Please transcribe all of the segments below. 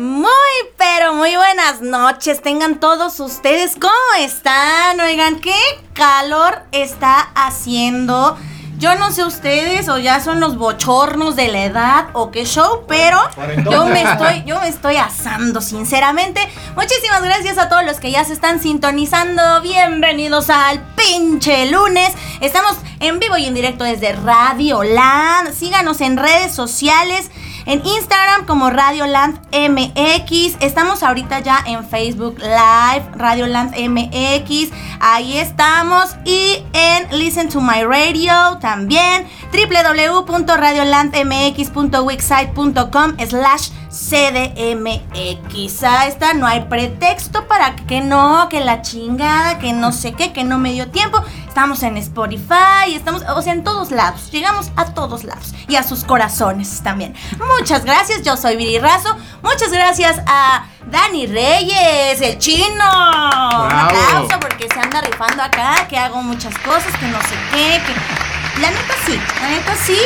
Muy, pero muy buenas noches. Tengan todos ustedes. ¿Cómo están? Oigan, ¿qué calor está haciendo? Yo no sé ustedes o ya son los bochornos de la edad o qué show, pero yo me estoy, yo me estoy asando, sinceramente. Muchísimas gracias a todos los que ya se están sintonizando. Bienvenidos al pinche lunes. Estamos en vivo y en directo desde Radio Land. Síganos en redes sociales. En Instagram como Radioland MX. Estamos ahorita ya en Facebook Live, Radioland MX. Ahí estamos. Y en Listen to My Radio también. www.radiolandmx.wixsite.com slash CDMX. A esta no hay pretexto para que no, que la chingada, que no sé qué, que no me dio tiempo. Estamos en Spotify, estamos, o sea, en todos lados. Llegamos a todos lados y a sus corazones también. Muchas gracias, yo soy Viri Razo. Muchas gracias a Dani Reyes, el chino. Un aplauso porque se anda rifando acá, que hago muchas cosas, que no sé qué, que. La neta sí, la neta sí.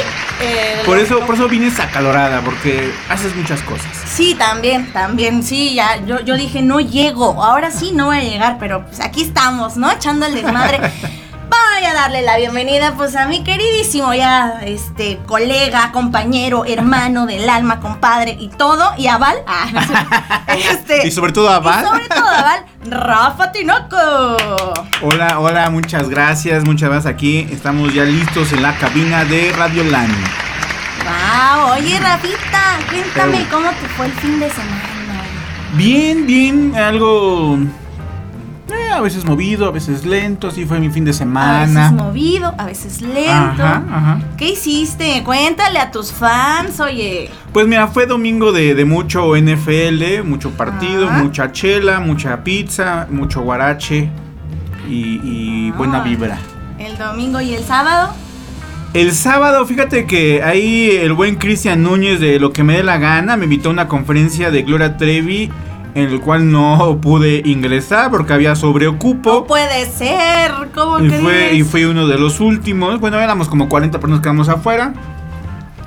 eh, Por eso, lo- por eso vienes acalorada, porque haces muchas cosas. Sí, también, también, sí, ya, yo, yo dije, no llego, ahora sí no voy a llegar, pero pues aquí estamos, ¿no? Echando el desmadre. Voy a darle la bienvenida, pues, a mi queridísimo ya, este, colega, compañero, hermano del alma, compadre y todo, y a Val, ah, este, Y sobre todo a Val. y sobre todo a Val, Rafa Tinoco. Hola, hola, muchas gracias, muchas gracias aquí. Estamos ya listos en la cabina de Radio Land. Wow, oye, Rafita, cuéntame Pero- cómo te fue el fin de semana. Bien, bien, algo... eh, a veces movido, a veces lento, así fue mi fin de A veces semana. movido, a veces lento. Ajá, ajá. ¿Qué hiciste? Cuéntale a tus fans, oye. Pues mira, fue domingo de, de mucho NFL, mucho partido, mucha chela, mucha pizza, mucho guarache y, y buena Ah. vibra. El domingo y el sábado. El sábado, fíjate que ahí el buen Cristian Núñez de Lo que me dé la gana me invitó a una conferencia de Gloria Trevi en el cual no pude ingresar porque había sobreocupo. No puede ser. ¿Cómo Y crees? fue, y fui uno de los últimos. Bueno, éramos como 40 personas que quedamos afuera.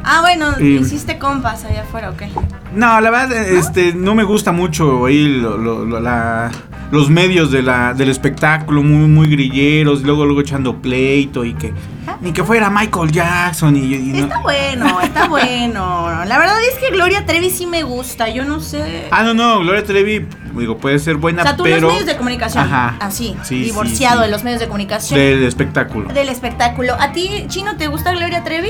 Ah, bueno, Y- hiciste compas allá afuera, ok. No, la verdad, este, no me gusta mucho ahí lo- lo- lo- la- los medios de la, del espectáculo, muy, muy grilleros, y luego, luego echando pleito y que ni que fuera Michael Jackson y, y no- Está bueno, está bueno. La verdad es que Gloria Trevi sí me gusta. Yo no sé. Ah, no, no, Gloria Trevi, digo, puede ser buena, o sea, tú pero los medios de comunicación. Ajá. Así, Sí, divorciado sí, sí. de los medios de comunicación. del espectáculo. Del espectáculo. ¿A ti, Chino, te gusta Gloria Trevi?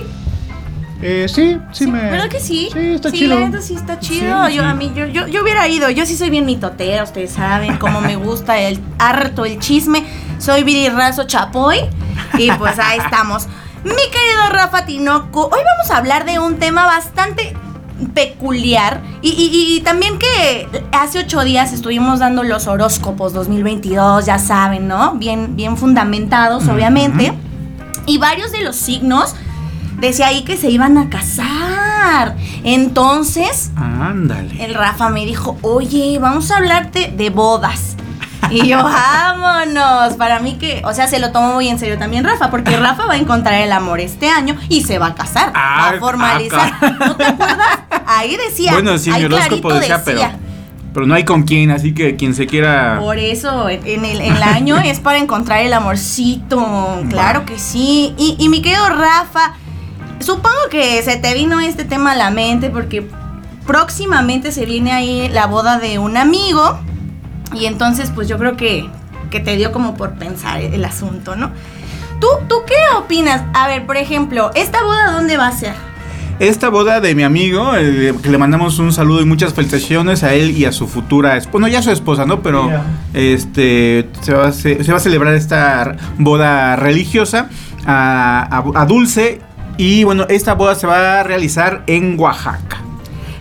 Eh, sí, sí, me. ¿Verdad que sí? Sí, está sí, chido. la sí está chido. Sí, yo sí. a mí yo, yo, yo hubiera ido. Yo sí soy bien mitotera, ustedes saben cómo me gusta el harto el chisme. Soy virirrazo chapoy y pues ahí estamos. Mi querido Rafa Tinoco, hoy vamos a hablar de un tema bastante peculiar y, y- y también que hace ocho días estuvimos dando los horóscopos 2022, ya saben, ¿no? Bien, bien fundamentados, obviamente. Y varios de los signos decía ahí que se iban a casar. Entonces, Ándale. el Rafa me dijo, oye, vamos a hablarte de bodas. Y yo, vámonos. Para mí que, o sea, se lo tomo muy en serio también Rafa, porque Rafa va a encontrar el amor este año y se va a casar, Ah, va a formalizar. ah, ¿No te acuerdas? Ahí decía. Bueno, sí, mi horóscopo decía, pero, pero no hay con quién, así que quien se quiera... Por eso, en el, en el año es para encontrar el amorcito. Claro que sí. Y, y mi querido Rafa, supongo que se te vino este tema a la mente porque próximamente se viene ahí la boda de un amigo. Y entonces, pues yo creo que, que te dio como por pensar el asunto, ¿no? ¿Tú, ¿Tú qué opinas? A ver, por ejemplo, ¿esta boda dónde va a ser? Esta boda de mi amigo, eh, que le mandamos un saludo y muchas felicitaciones a él y a su futura esposa, bueno, ya su esposa, ¿no? Pero este se va, a, ce- se va a celebrar esta boda religiosa a, a- a Dulce y bueno, esta boda se va a realizar en Oaxaca.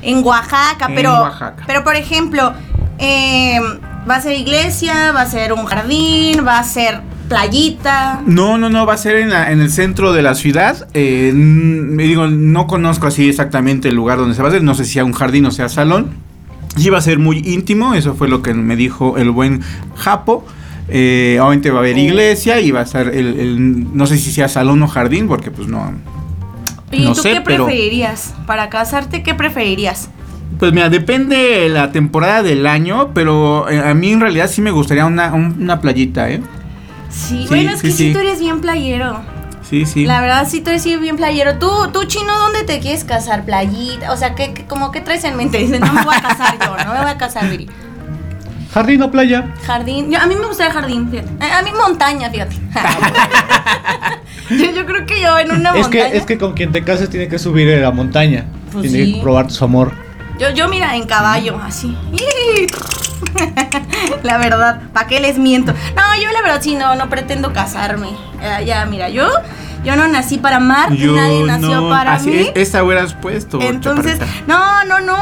En Oaxaca, En pero, Oaxaca. pero por ejemplo, eh, ¿Va a ser iglesia? ¿Va a ser un jardín? ¿Va a ser playita? No, no, no, va a ser en, la- en el centro de la ciudad. Eh, digo, no conozco así exactamente el lugar donde se va a hacer. No sé si sea un jardín o sea salón. Sí va a ser muy íntimo, eso fue lo que me dijo el buen Japo. Eh, obviamente va a haber iglesia y va a ser el, el- no sé si sea salón o jardín, porque pues no. ¿Y No tú sé, qué pero- preferirías? Para casarte, ¿qué preferirías? Pues mira, depende la temporada del año, pero eh, a mí en realidad sí me gustaría una, un- una playita, ¿eh? Sí, Sí, bueno, es sí, que sí. sí. tú eres bien playero. Sí, sí. La verdad, sí, tú eres bien playero. ¿Tú, tú, chino, dónde te quieres casar? ¿Playita? O sea, ¿qué, qué- como qué traes en mente? Dices, no me voy a casar yo, no me voy a casar, Viri. Jardín o playa. Jardín. Yo- a mí me gusta el jardín, fíjate. A, a mí montaña, fíjate. yo, yo creo que yo en una Es montaña. que, es que con quien te cases tiene que subir a la montaña. Pues tiene sí. que probar su amor. Yo, yo, mira, en caballo, así. la verdad, ¿para qué les miento? No, yo la verdad sí, no, no pretendo casarme. Ya, ya, mira, yo, yo no nací para amar, nadie nació no, para así mí. es- esa hubieras puesto. Entonces, chaparrita. no, no, no.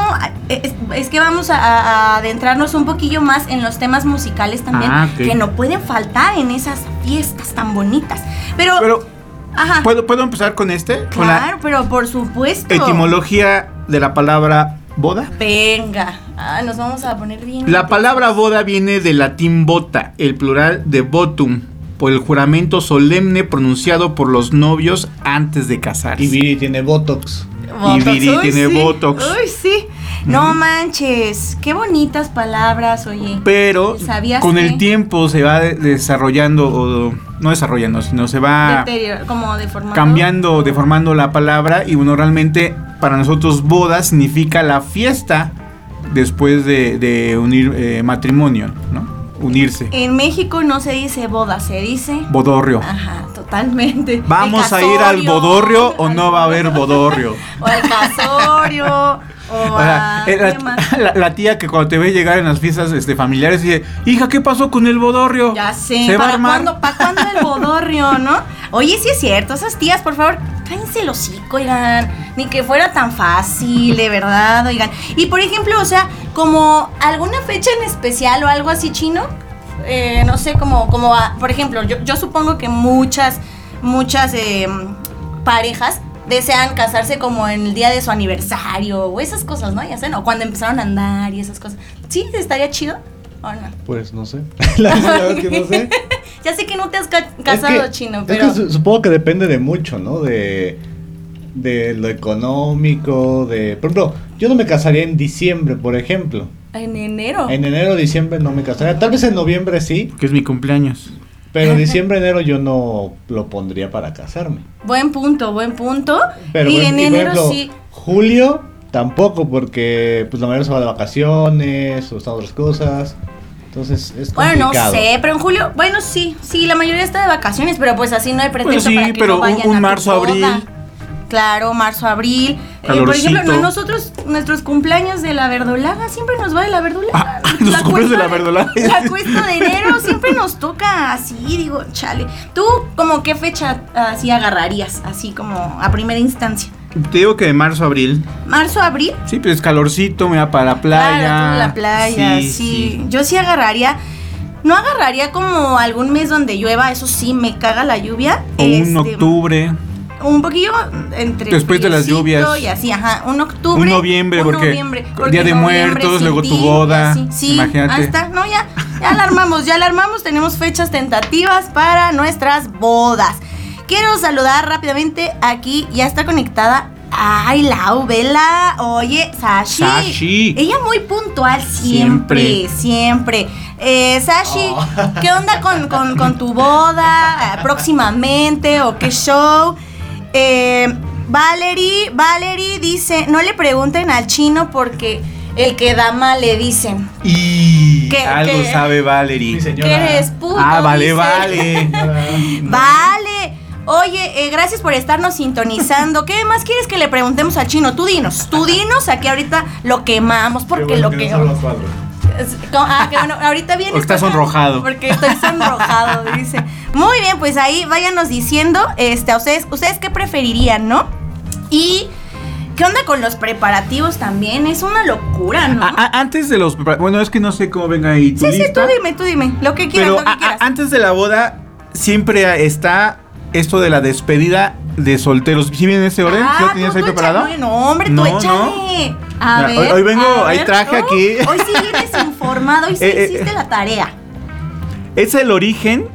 Es, es que vamos a, a adentrarnos un poquillo más en los temas musicales también, Ah, que no pueden faltar en esas fiestas tan bonitas. Pero, Pero, ajá. ¿puedo, ¿puedo empezar con este? Con la Claro, pero por supuesto. etimología de la palabra boda. Venga, ah, nos vamos a poner bien. La palabra boda viene del latín bota, el plural de votum, por el juramento solemne pronunciado por los novios antes de casarse. Y Viri tiene Botox. Y Viri tiene sí. botox. Uy, sí. No manches, qué bonitas palabras, oye. Pero ¿Sabías con que? el tiempo se va de- desarrollando, o no desarrollando, sino se va como deformado. cambiando, deformando la palabra. Y bueno, realmente para nosotros boda significa la fiesta después de, de unir eh, matrimonio, ¿no? Unirse. En México no se dice boda, se dice. Bodorrio. Ajá, totalmente. ¿Vamos a ir al bodorrio o no va a haber bodorrio? O al casorio. O O sea, eh, la, la- la tía que cuando te ve llegar en las fiestas este, familiares dice, hija, ¿qué pasó con el bodorrio? Ya sé. ¿Se va a ¿Para armar? cuándo, ¿Para cuándo el bodorrio, no? Oye, sí es cierto, esas tías, por favor, cállense el hocico, oigan. Ni que fuera tan fácil, de verdad, oigan. Y por ejemplo, o sea, como alguna fecha en especial o algo así chino, eh, no sé, como, como a- por ejemplo, yo, yo supongo que muchas, muchas eh, parejas desean casarse como en el día de su aniversario o esas cosas, ¿no? Ya sé, ¿no? Cuando empezaron a andar y esas cosas. ¿Sí? ¿Estaría chido o no? Pues no sé. la verdad es que no sé. ya sé que no te has ca- casado, Es que- chino, es pero. que su- supongo que depende de mucho, ¿no? De, de lo económico, de... Por ejemplo, yo no me casaría en diciembre, por ejemplo. En enero. En enero diciembre no me casaría. Tal vez en noviembre sí, Que es mi cumpleaños. Pero diciembre, enero yo no lo pondría para casarme. Buen punto, buen punto. Pero y en enero ejemplo, sí. Julio tampoco, porque pues la mayoría se va de vacaciones o están otras cosas. Entonces es Bueno, complicado. no sé, pero en julio, bueno, sí, sí, la mayoría está de vacaciones, pero pues así no hay pretexto Pues sí, para que pero no vayan un a tu marzo, boda. abril. Claro, marzo, abril. Eh, por ejemplo, no- nosotros, nuestros cumpleaños de la verdolaga, siempre nos va de la verdolaga. Ah, los cumpleaños de la verdolaga. La cuesta de enero siempre nos toca así, digo, chale. ¿Tú como qué fecha así agarrarías, así como a primera instancia? Te digo que de marzo a abril. ¿Marzo, abril? Sí, pues calorcito, me va para la playa. Claro, la playa, sí, Yo sí agarraría. No agarraría como algún mes donde llueva, eso sí, me caga la lluvia. O un Este, octubre. Un poquillo entre. Después de las lluvias. Y así, ajá. Un octubre. Un noviembre, un porque noviembre, Día de Muertos, luego tu boda. Sí, imagínate. ahí está. No, ya. Ya alarmamos, ya alarmamos. Tenemos fechas tentativas para nuestras bodas. Quiero saludar rápidamente aquí. Ya está conectada. Ay, Lau, vela. Oye, Sashi. Sashi. Ella muy puntual siempre, siempre. Eh, Sashi, ¿qué onda con, con- con tu boda eh, próximamente o qué show? Eh, Valerie, Valerie dice, no le pregunten al chino porque el que dama le dicen. Y ¿Qué- algo qué? sabe Valerie. Sí, señora. Que eres puto. ah, vale, dice. vale. Vale. Oye, eh, gracias por estarnos sintonizando. ¿Qué más quieres que le preguntemos al chino? Tú dinos, tú dinos, aquí ahorita lo quemamos porque lo que... Es- Ah, que bueno, ahorita viene. Esta- sonrojado. Porque estoy sonrojado, dice. Muy bien, pues ahí váyanos diciendo, este, a ustedes, ustedes qué preferirían, ¿no? Y ¿Qué onda con los preparativos también? Es una locura, ¿no? A- a- antes de los. Bueno, es que no sé cómo venga ahí tu sí, sí, tú dime, tú dime. Lo que quieras, Pero lo que a- quieras. antes de la boda, siempre está esto de la despedida de solteros. ¿Sí viene en ese orden? ¿Sí lo Ah, tenías tú- ahí tú preparado? échale, No, hombre, tú No, échale. A Mira, ver. hoy- hoy vengo, ahí traje Oh, aquí. Hoy sí vienes informado, hoy sí Eh, eh, hiciste eh. la tarea. Es el origen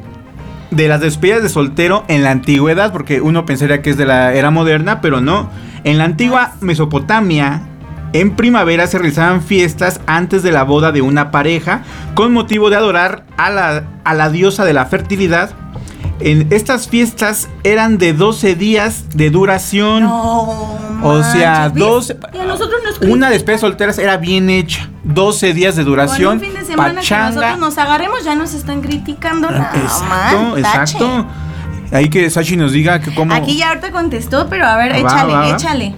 de las despedidas de soltero en la antigüedad, porque uno pensaría que es de la era moderna, pero no. En la antigua Mesopotamia, en primavera se realizaban fiestas antes de la boda de una pareja, con motivo de adorar a la, a la diosa de la fertilidad. En estas fiestas eran de 12 días de duración. No. O sea, manches, dos- Y a nosotros nos Una despedida de solteras era bien hecha. 12 días de Con duración. un fin de semana que pachanga. nosotros nos agarremos ya nos están criticando. No, Exacto, man, exacto. Ahí que Sachi nos diga que cómo. Aquí ya ahorita contestó, pero a ver, Va, échale, va, va. échale.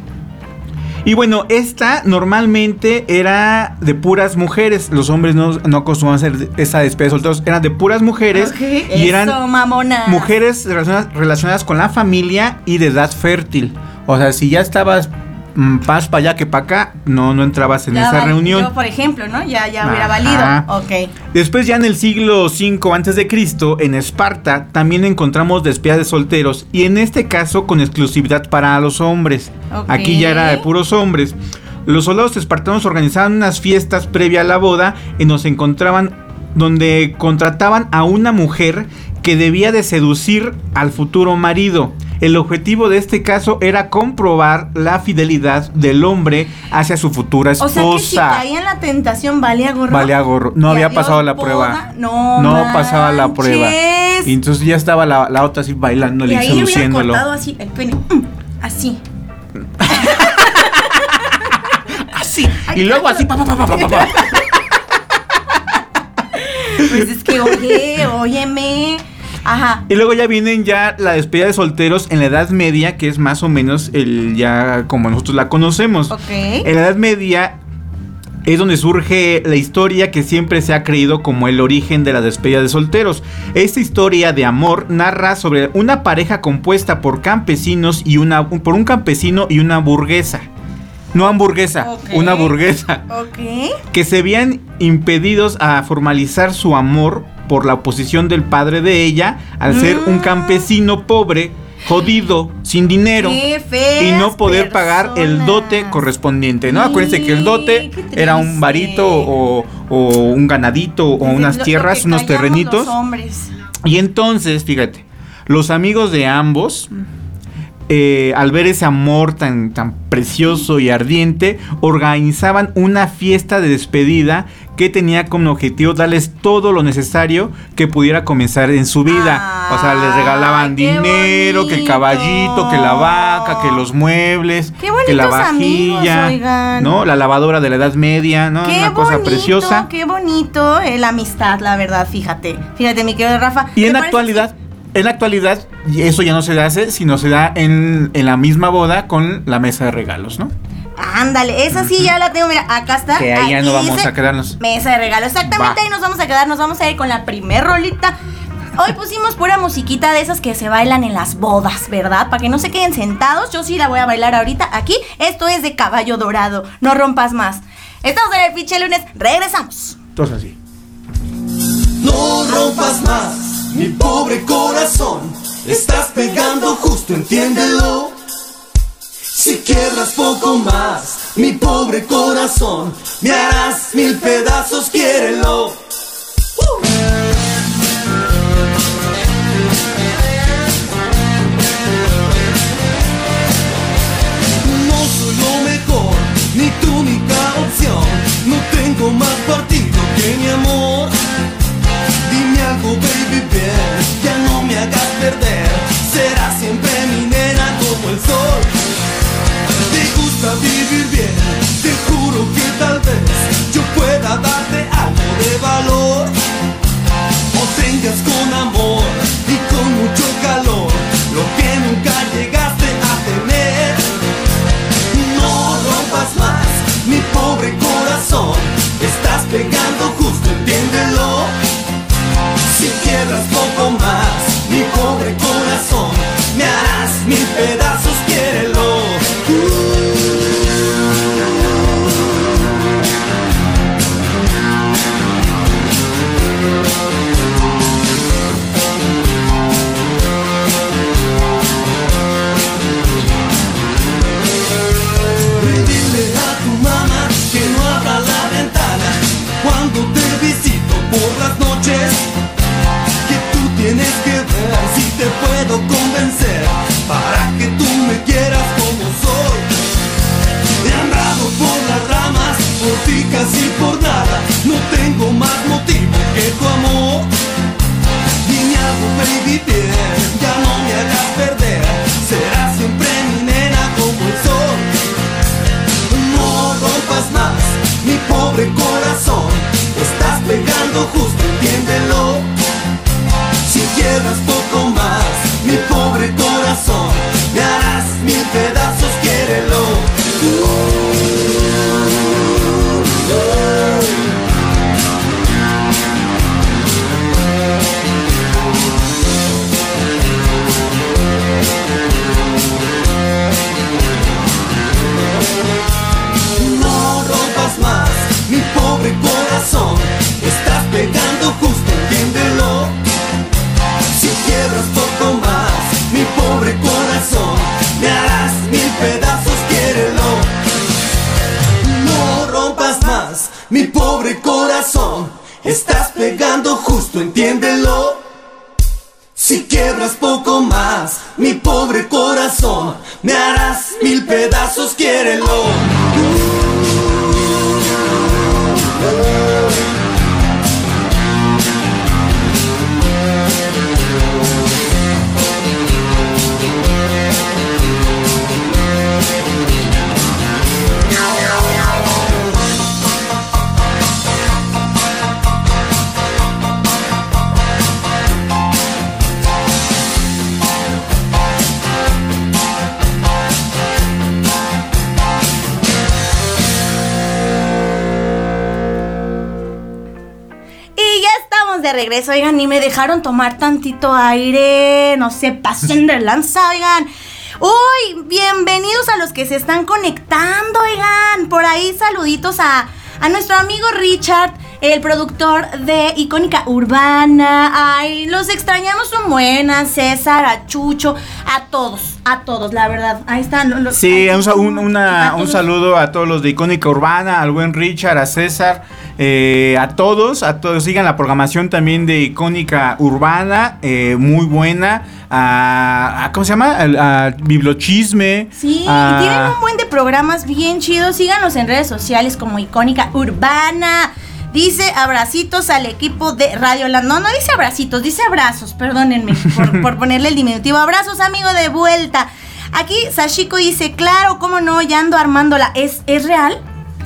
Y bueno, esta normalmente era de puras mujeres. Los hombres no, no acostumbraban a hacer esa despedida de solteros. Eran de puras mujeres. Ok, Y eran Eso, mamona. mujeres relacionadas, relacionadas con la familia y de edad fértil. O sea, si ya estabas más para allá que para acá, no, no entrabas en Ya esa reunión. Yo, por ejemplo, ¿no? Ya, ya hubiera Ajá. valido. Ok. Después ya en el siglo V antes de Cristo, en Esparta, también encontramos despedidas de solteros y en este caso con exclusividad para los hombres. Aquí ya era de puros hombres. Los soldados espartanos organizaban unas fiestas previa a la boda donde se encontraban donde contrataban a una mujer que debía de seducir al futuro marido. El objetivo de este caso era comprobar la fidelidad del hombre hacia su futura O sea que si esposa. caía en la tentación, valía gorro. Valía gorro. No había pasado la prueba. No, pasaba la prueba. manches. Y entonces ya estaba la, la otra así bailándole Y ahí seduciéndolo. así el pene. Mm, Así. Así. Y luego así, pa, pa, pa, pa, pa, pa. Pues es que, oye, óyeme. Ajá. Y luego ya vienen ya la despedida de solteros en la Edad Media, que es más o menos el ya como nosotros la conocemos. Ok. En la Edad Media es donde surge la historia que siempre se ha creído como el origen de la despedida de solteros. Esta historia de amor narra sobre una pareja compuesta por campesinos y una por un campesino y una burguesa. No hamburguesa, Ok. una burguesa. Ok. que se veían impedidos a formalizar su amor por la oposición del padre de ella al ser un Mm. campesino pobre, jodido, sin dinero y no poder pagar el dote correspondiente, ¿no? Acuérdense que el dote Sí, era un varito o, o un ganadito o unas lo- tierras, unos terrenitos. Y entonces, fíjate, los amigos de ambos, eh, al ver ese amor tan, tan precioso y ardiente, organizaban una fiesta de despedida que tenía como objetivo darles todo lo necesario que pudiera comenzar en su vida. o sea, les regalaban dinero, que el caballito, que la vaca, que los muebles, Qué que la amigos, vajilla, oigan. ¿no? La lavadora de la Edad Media, ¿no? Qué Una cosa bonito, preciosa. Qué bonito eh, la amistad, la verdad, fíjate. Fíjate, mi querido Rafa. Y ¿te en la actualidad, en la actualidad, eso ya no se hace, sino se da en, en la misma boda con la mesa de regalos, ¿no? Ándale, esa sí ya la tengo, mira, acá está. Que ahí ya aquí no vamos dice a quedarnos. Mesa de regalo, exactamente, Va. ahí nos vamos a quedar, nos vamos a ir con la primer rolita. Hoy pusimos pura musiquita de esas que se bailan en las bodas, ¿verdad? Para que no se queden sentados, yo sí la voy a bailar ahorita aquí. Esto es de caballo dorado, no rompas más. Estamos en el pinche lunes, regresamos. Entonces así. No rompas más, mi pobre corazón. Estás pegando justo, entiéndelo. Si quiebras poco más, mi pobre corazón, me harás mil pedazos, quiérelo. No soy lo mejor, ni tu única opción. No tengo más partido que mi amor. Dime algo, baby, bien, ya no me hagas perder. Serás siempre mi nena como el sol gusta vivir bien, te juro que tal vez yo pueda darte algo de valor. O tengas con amor y con mucho calor lo que nunca llegaste a tener. No rompas más, mi pobre corazón, estás pegando justo, entiéndelo. Si quieras poco más, mi pobre corazón, me harás mil pedazos. Regreso, oigan, y me dejaron tomar tantito aire, no se pasen de lanza, oigan. Uy, bienvenidos a los que se están conectando, oigan. Por ahí saluditos a, a nuestro amigo Richard, el productor de Icónica Urbana. Ay, los extrañamos, son buenas. César, a Chucho, a todos, a todos, la verdad. Ahí están. los- Sí, un, a una- saludo a todos los de Icónica Urbana, al buen Richard, a César, eh, a todos, a todos. Sigan la programación también de Icónica Urbana, eh, muy buena. A, a- ¿Cómo se llama? Al- A, Bibliochisme. Sí, a- y tienen un buen de programas bien chidos. Síganos en redes sociales como Icónica Urbana. Dice abracitos al equipo de Radio Land. No, no dice abracitos, dice abrazos. Perdónenme por, por ponerle el diminutivo. Abrazos, amigo, de vuelta. Aquí Sashiko dice, claro, cómo no, ya ando armándola. ¿Es, ¿es real?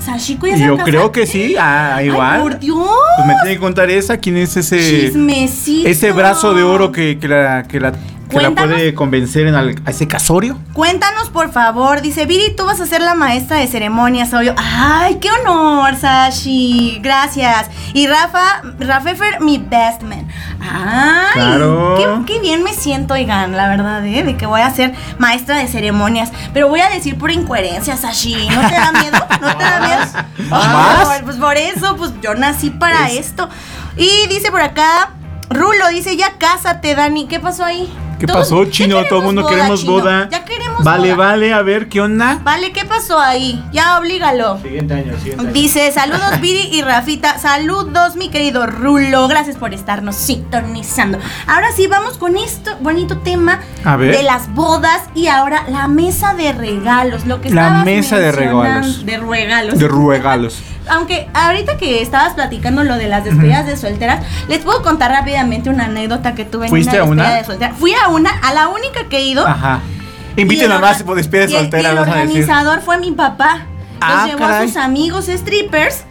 Sashiko ya se Yo creo que sí, ah, Ay, igual. por Dios. Pues me tiene que contar esa, quién es ese Chismecito. ese brazo de oro que, que la, que la, que la puede convencer en al- a ese casorio. Cuéntanos, por favor. Dice, Viri, tú vas a ser la maestra de ceremonias. ¡Ay, qué honor, Sashi! Gracias. Y Rafa, Rafefer, mi best man. ¡Ay! Claro. Qué, qué bien me siento, oigan, la verdad, ¿eh? De que voy a ser maestra de ceremonias. Pero voy a decir por incoherencia, Sashi. ¿No te da miedo? ¿No te da miedo? Pues por eso, pues yo nací para esto. Y dice por acá, Rulo, dice, ya cásate, Dani. ¿Qué pasó ahí? ¿Qué pasó, Chino? Todo el mundo queremos boda. Ya queremos Vale, vale, a ver, ¿qué onda? Vale, ¿qué pasó ahí? Ya oblígalo. Siguiente año, siguiente año. Dice, saludos Viri y Rafita, saludos mi querido Rulo, gracias por estarnos sintonizando. Ahora sí, vamos con esto bonito tema A ver. de las bodas y ahora la mesa de regalos, lo que La mesa de regalos. De regalos. De regalos. Aunque ahorita que estabas platicando lo de las despedidas de solteras, les puedo contar rápidamente una anécdota que tuve en una ¿Fuiste a despedida una? de soltera. Fui a una, a la única que he ido. Ajá. Inviten el a más por despide el- soltera, el decir. organizador fue mi papá. Los Ah, llevó caray. a sus amigos strippers.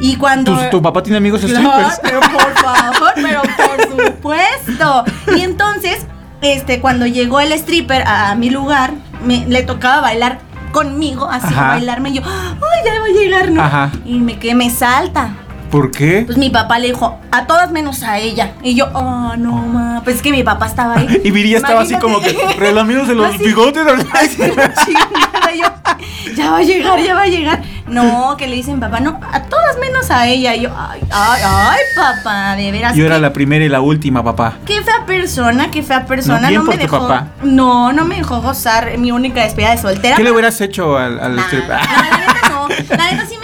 Y cuando. ¿Tu, tu papá tiene amigos strippers? pero por favor, pero por supuesto. Y entonces, este, cuando llegó el stripper a, mi lugar, me, le tocaba bailar conmigo, así Ajá. bailarme. Y yo, ay, ya va a llegar, ¿no? Ajá. Y me que me salta. ¿Por qué? Pues mi papá le dijo, a todas menos a ella. Y yo, oh, no, ma. Pues es que mi papá estaba ahí. Y Viri ya estaba así como que relamidos en los Así. bigotes. Así, chingada, yo, ya va a llegar, ya va a llegar. No, que le dicen papá, no, a todas menos a ella. Y yo, ay, ay, ay, papá, de veras. Yo era la primera y la última, papá. Qué fea persona, qué fea persona. No, bien No, por me tu dejó. papá. No, no me dejó gozar mi única despedida de soltera. ¿Qué le hubieras hecho al, al Nah, no, la neta no. La neta sí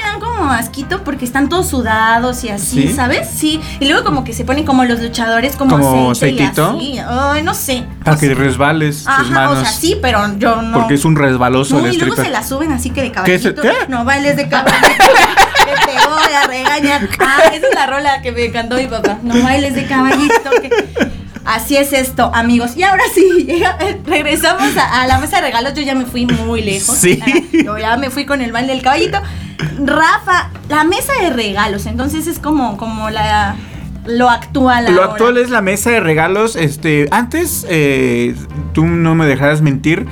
como asquito porque están todos sudados y así, ¿Sí? ¿sabes? Sí. Y luego como que se ponen como los luchadores como, ¿Como aceite y aceitito? así. Ay, no sé. Para no que resbales tus Ajá, manos. o sea, sí, pero yo no. Porque es un resbaloso No, el y luego se la suben así que de ¿Qué es el- caballito. qué? No bailes de caballito. que te voy a regañar. Ah, esa es la rola que me cantó mi papá. No bailes de caballito. que- Así es esto, amigos. Y ahora sí, llega- regresamos a, a la mesa de regalos. Yo ya me fui muy lejos. Sí. Ah, Yo ya me fui con el baile del caballito. Rafa, la mesa de regalos. Entonces es como, como la lo actual. Lo ahora. actual es la mesa de regalos. Este, antes, eh, tú no me dejarás mentir,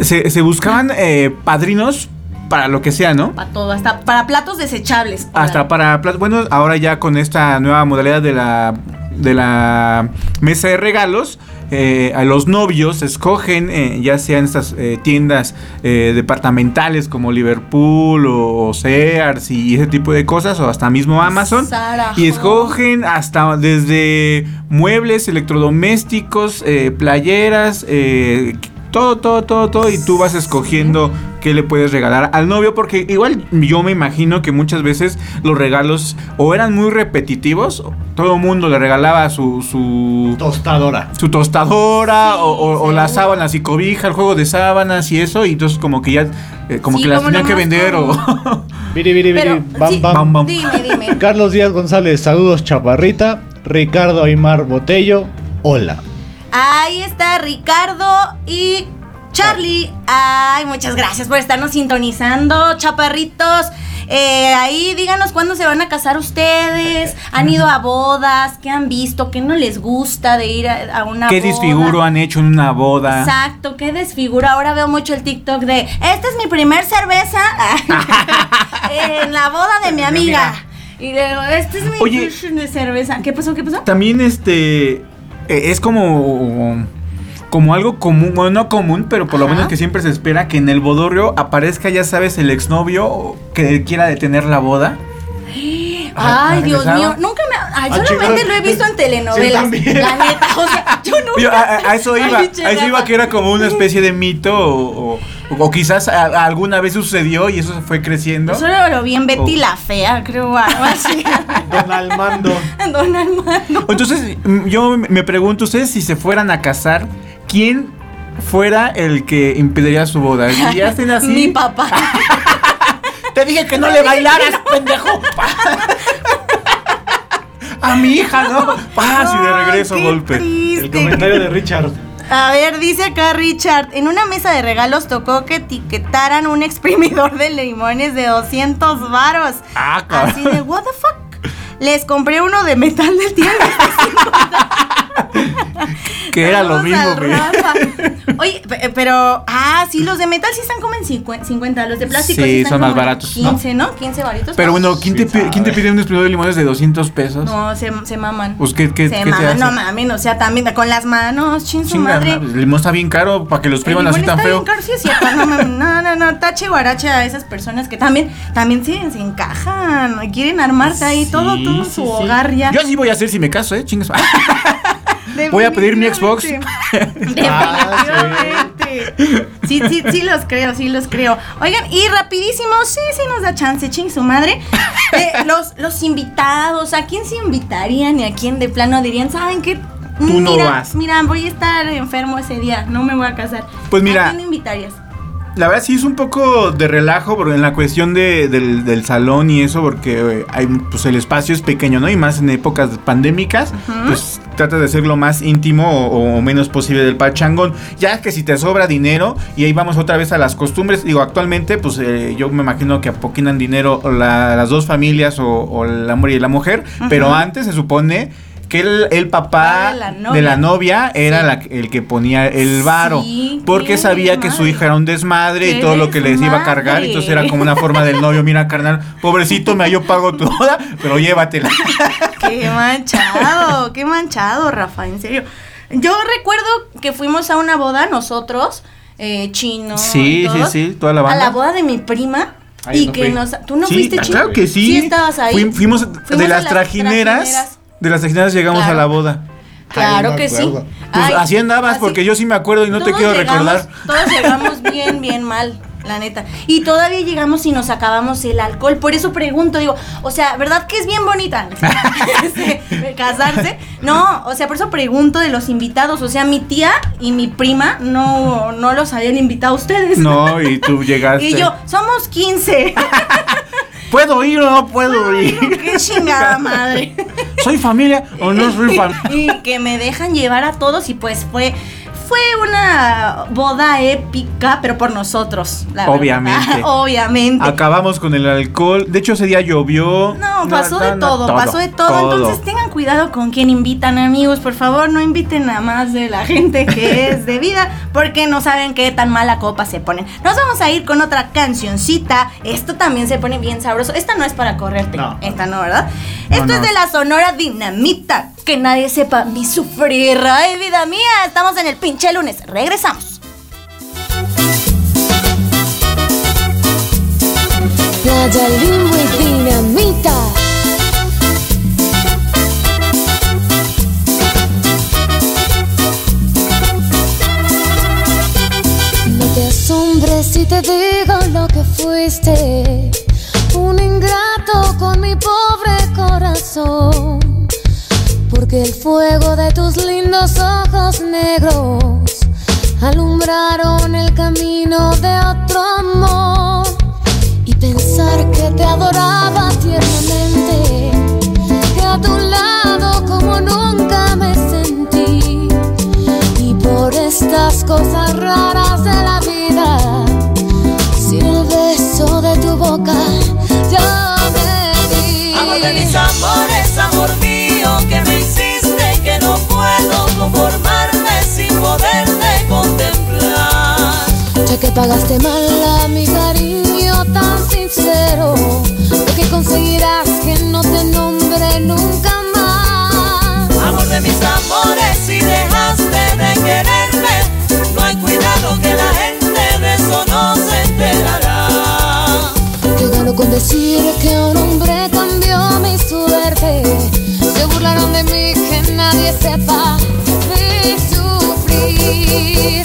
se, se buscaban eh, padrinos para lo que sea, ¿no? Para todo, hasta para platos desechables. Hasta para plat- bueno, ahora ya con esta nueva modalidad de la de la mesa de regalos, eh, a los novios escogen, eh, ya sea en estas eh, tiendas eh, departamentales como Liverpool o, o Sears y ese tipo de cosas, o hasta mismo Amazon, y escogen hasta desde muebles, electrodomésticos, eh, playeras, eh, todo, todo, todo, todo, y tú vas escogiendo qué le puedes regalar al novio, porque igual yo me imagino que muchas veces los regalos o eran muy repetitivos, todo el mundo le regalaba su, su, Tostadora. su tostadora Sí, o, o- o las seguro. sábanas y cobija, el juego de sábanas y eso, y entonces como que ya, eh, como Sí, que las tenían que vender o... Viri, viri, viri, Pero, bam, sí, bam. Bam, bam. Dime, dime. Carlos Díaz González, saludos Chaparrita. Ricardo Aymar Botello, hola. Ahí está Ricardo y Charlie. Ay, muchas gracias por estarnos sintonizando, chaparritos. Eh, ahí díganos cuándo se van a casar ustedes. ¿Han ido a bodas? ¿Qué han visto? ¿Qué no les gusta de ir a, a una ¿Qué boda? disfiguro han hecho en una boda? Exacto, qué desfiguro. Ahora veo mucho el TikTok de, esta es mi primer cerveza en la boda de mi amiga. Y luego, esta es mi Oye. de cerveza. ¿Qué pasó? ¿Qué pasó? También este eh, es como como algo común, bueno, no común, pero por lo Ajá. menos que siempre se espera que en el bodorrio aparezca, ya sabes, el exnovio que quiera detener la boda. Ay, ¿me Dios mío, nunca me. Ay, Ah, solamente lo he visto en telenovelas. la neta, o sea, yo nunca. Yo, a, a- a eso iba, Ay, a eso iba que era como una especie de mito o, o- o quizás a- alguna vez sucedió y eso fue creciendo. Yo Solo lo vi en Betty Oh. la Fea, creo, algo así. Don Almando. Don Armando. Entonces, yo me pregunto, ustedes si se fueran a casar, ¿quién fuera el que impediría su boda? Si ya estén así. Mi papá. Te dije que no le bailaras, pendejo. A mi hija, ¿no? Paz y de regreso golpe. El comentario de Richard. A ver, dice acá Richard, en una mesa de regalos tocó que etiquetaran un exprimidor de limones de 200 varos. Ah, cabrón. Así de, what the fuck. Les compré uno de metal del tianguis. Que era lo mismo, al güey. Rafa. Oye, pe- pero, ah, sí, los de metal sí están como en 50, 50, los de plástico Sí, están son más baratos, 15, ¿no? 15 varitos. Pero bueno, ¿quién, Sí, te, pide, ¿quién te sabe. pide un exprimidor de limones de 200 pesos? No, se, se maman. Pues, ¿qué- qué- se qué se maman, no mames, o sea, también con las manos, chin su madre. no, el limón está bien caro para que los privan así tan está feo. bien caro, sí cierto, no, no, no, no, tache guarache a esas personas que también, también se, se encajan, quieren armarse ahí todo, Sí, todo sí, su sí. hogar ya. Yo así voy a hacer si me caso, ¿eh? Chingas. Voy a pedir mi Xbox. Definitivamente. Sí, sí, sí los creo, sí los creo. Oigan, y rapidísimo, sí, sí nos da chance, ching su madre. Eh, los, los invitados, ¿a quién se invitarían y a quién de plano dirían, ¿saben qué? Tú no mira, vas. Mira, voy a estar enfermo ese día, no me voy a casar. Pues mira. ¿A quién invitarías? La verdad sí es un poco de relajo porque en la cuestión de- del, del salón y eso, porque eh, hay, pues el espacio es pequeño, ¿no? Y más en épocas pandémicas, pues trata de ser lo más íntimo o, o menos posible del pachangón. Ya que si te sobra dinero, y ahí vamos otra vez a las costumbres, digo, actualmente, pues eh, yo me imagino que apoquinan dinero la- las dos familias o, o el hombre y la mujer, pero antes se supone que el, el papá Ah, de la novia. de la novia era Sí. la- el que ponía el varo, Sí, porque sabía que su hija era un desmadre y ¡Qué todo lo que les iba a cargar. Entonces era como una forma del novio, mira carnal, pobrecito, me yo pago tu boda, pero llévatela. Qué manchado, qué manchado, Rafa, en serio. Yo recuerdo que fuimos a una boda nosotros, eh, chino. Sí, sí, sí, toda la A banda. la boda de mi prima. Ahí y no que fui. nos. ¿Tú no sí, fuiste ah, chino? claro que sí. Sí, estabas ahí. Fuim- fuimos, Fuimos de a las las trajineras. trajineras. De las trajineras llegamos Claro. a la boda. Claro Ay, no que sí. Pues Ay, así andabas, así- porque yo sí me acuerdo y no te quiero llegamos- recordar. Todos llegamos bien, bien mal. la neta. Y todavía llegamos y nos acabamos el alcohol. Por eso pregunto, digo, o sea, ¿verdad que es bien bonita este, casarse? No, o sea, por eso pregunto de los invitados. O sea, mi tía y mi prima no, no los habían invitado a ustedes. No, y tú llegaste. Y yo, somos 15. ¿Puedo ir o no puedo ir? Qué chingada madre. ¿Soy familia o no soy familia? y que me dejan llevar a todos y pues fue fue una boda épica, pero por nosotros, la verdad. Obviamente. Obviamente. Acabamos con el alcohol. De hecho, ese día llovió. No, pasó de todo, pasó de todo. Entonces tengan cuidado con quién invitan, amigos. Por favor, no inviten a más de la gente que es de vida, porque no saben qué tan mala copa se ponen. Nos vamos a ir con otra cancioncita. Esto también se pone bien sabroso. Esta no es para correrte. No. Esta no, ¿verdad? Esto es de la Sonora Dinamita. Que nadie sepa mi sufrir. Ay, vida mía. Estamos en el pinche lunes. Regresamos. Y Dinamita. No te asombres si te digo lo que fuiste. Un ingrato con mi pobre corazón. Porque el fuego de tus lindos ojos negros alumbraron el camino de otro amor. Y pensar que te adoraba tiernamente, que a tu lado como nunca me sentí. Y por estas cosas raras pagaste mal a mi cariño tan sincero, lo que conseguirás que no te nombre nunca más. Amor de mis amores, si dejaste de quererme, no hay cuidado que la gente de eso no se enterará. Que gano con decir que un hombre cambió mi suerte. Se burlaron de mí, que nadie sepa mi sufrir.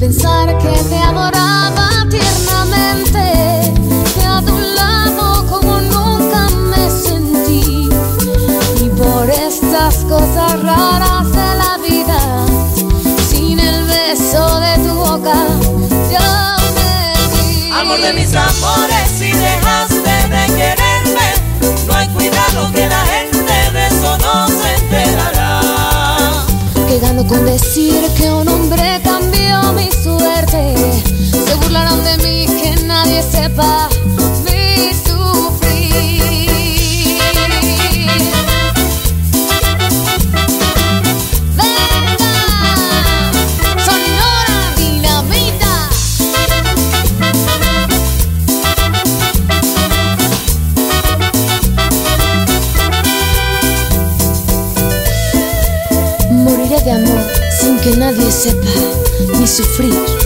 Pensar que te adoraba tiernamente, que a tu lado como nunca me sentí. Y por estas cosas raras de la vida, sin el beso de tu boca, yo me vi. Amor de mis amores, si dejaste de quererme, no hay cuidado que la gente de eso no se enterará. Que gano con decir que un hombre mi suerte. Se burlaron de mí, que nadie sepa mi sufrir. Venga, Sonora Dinamita. Moriré de amor sin que nadie sepa mi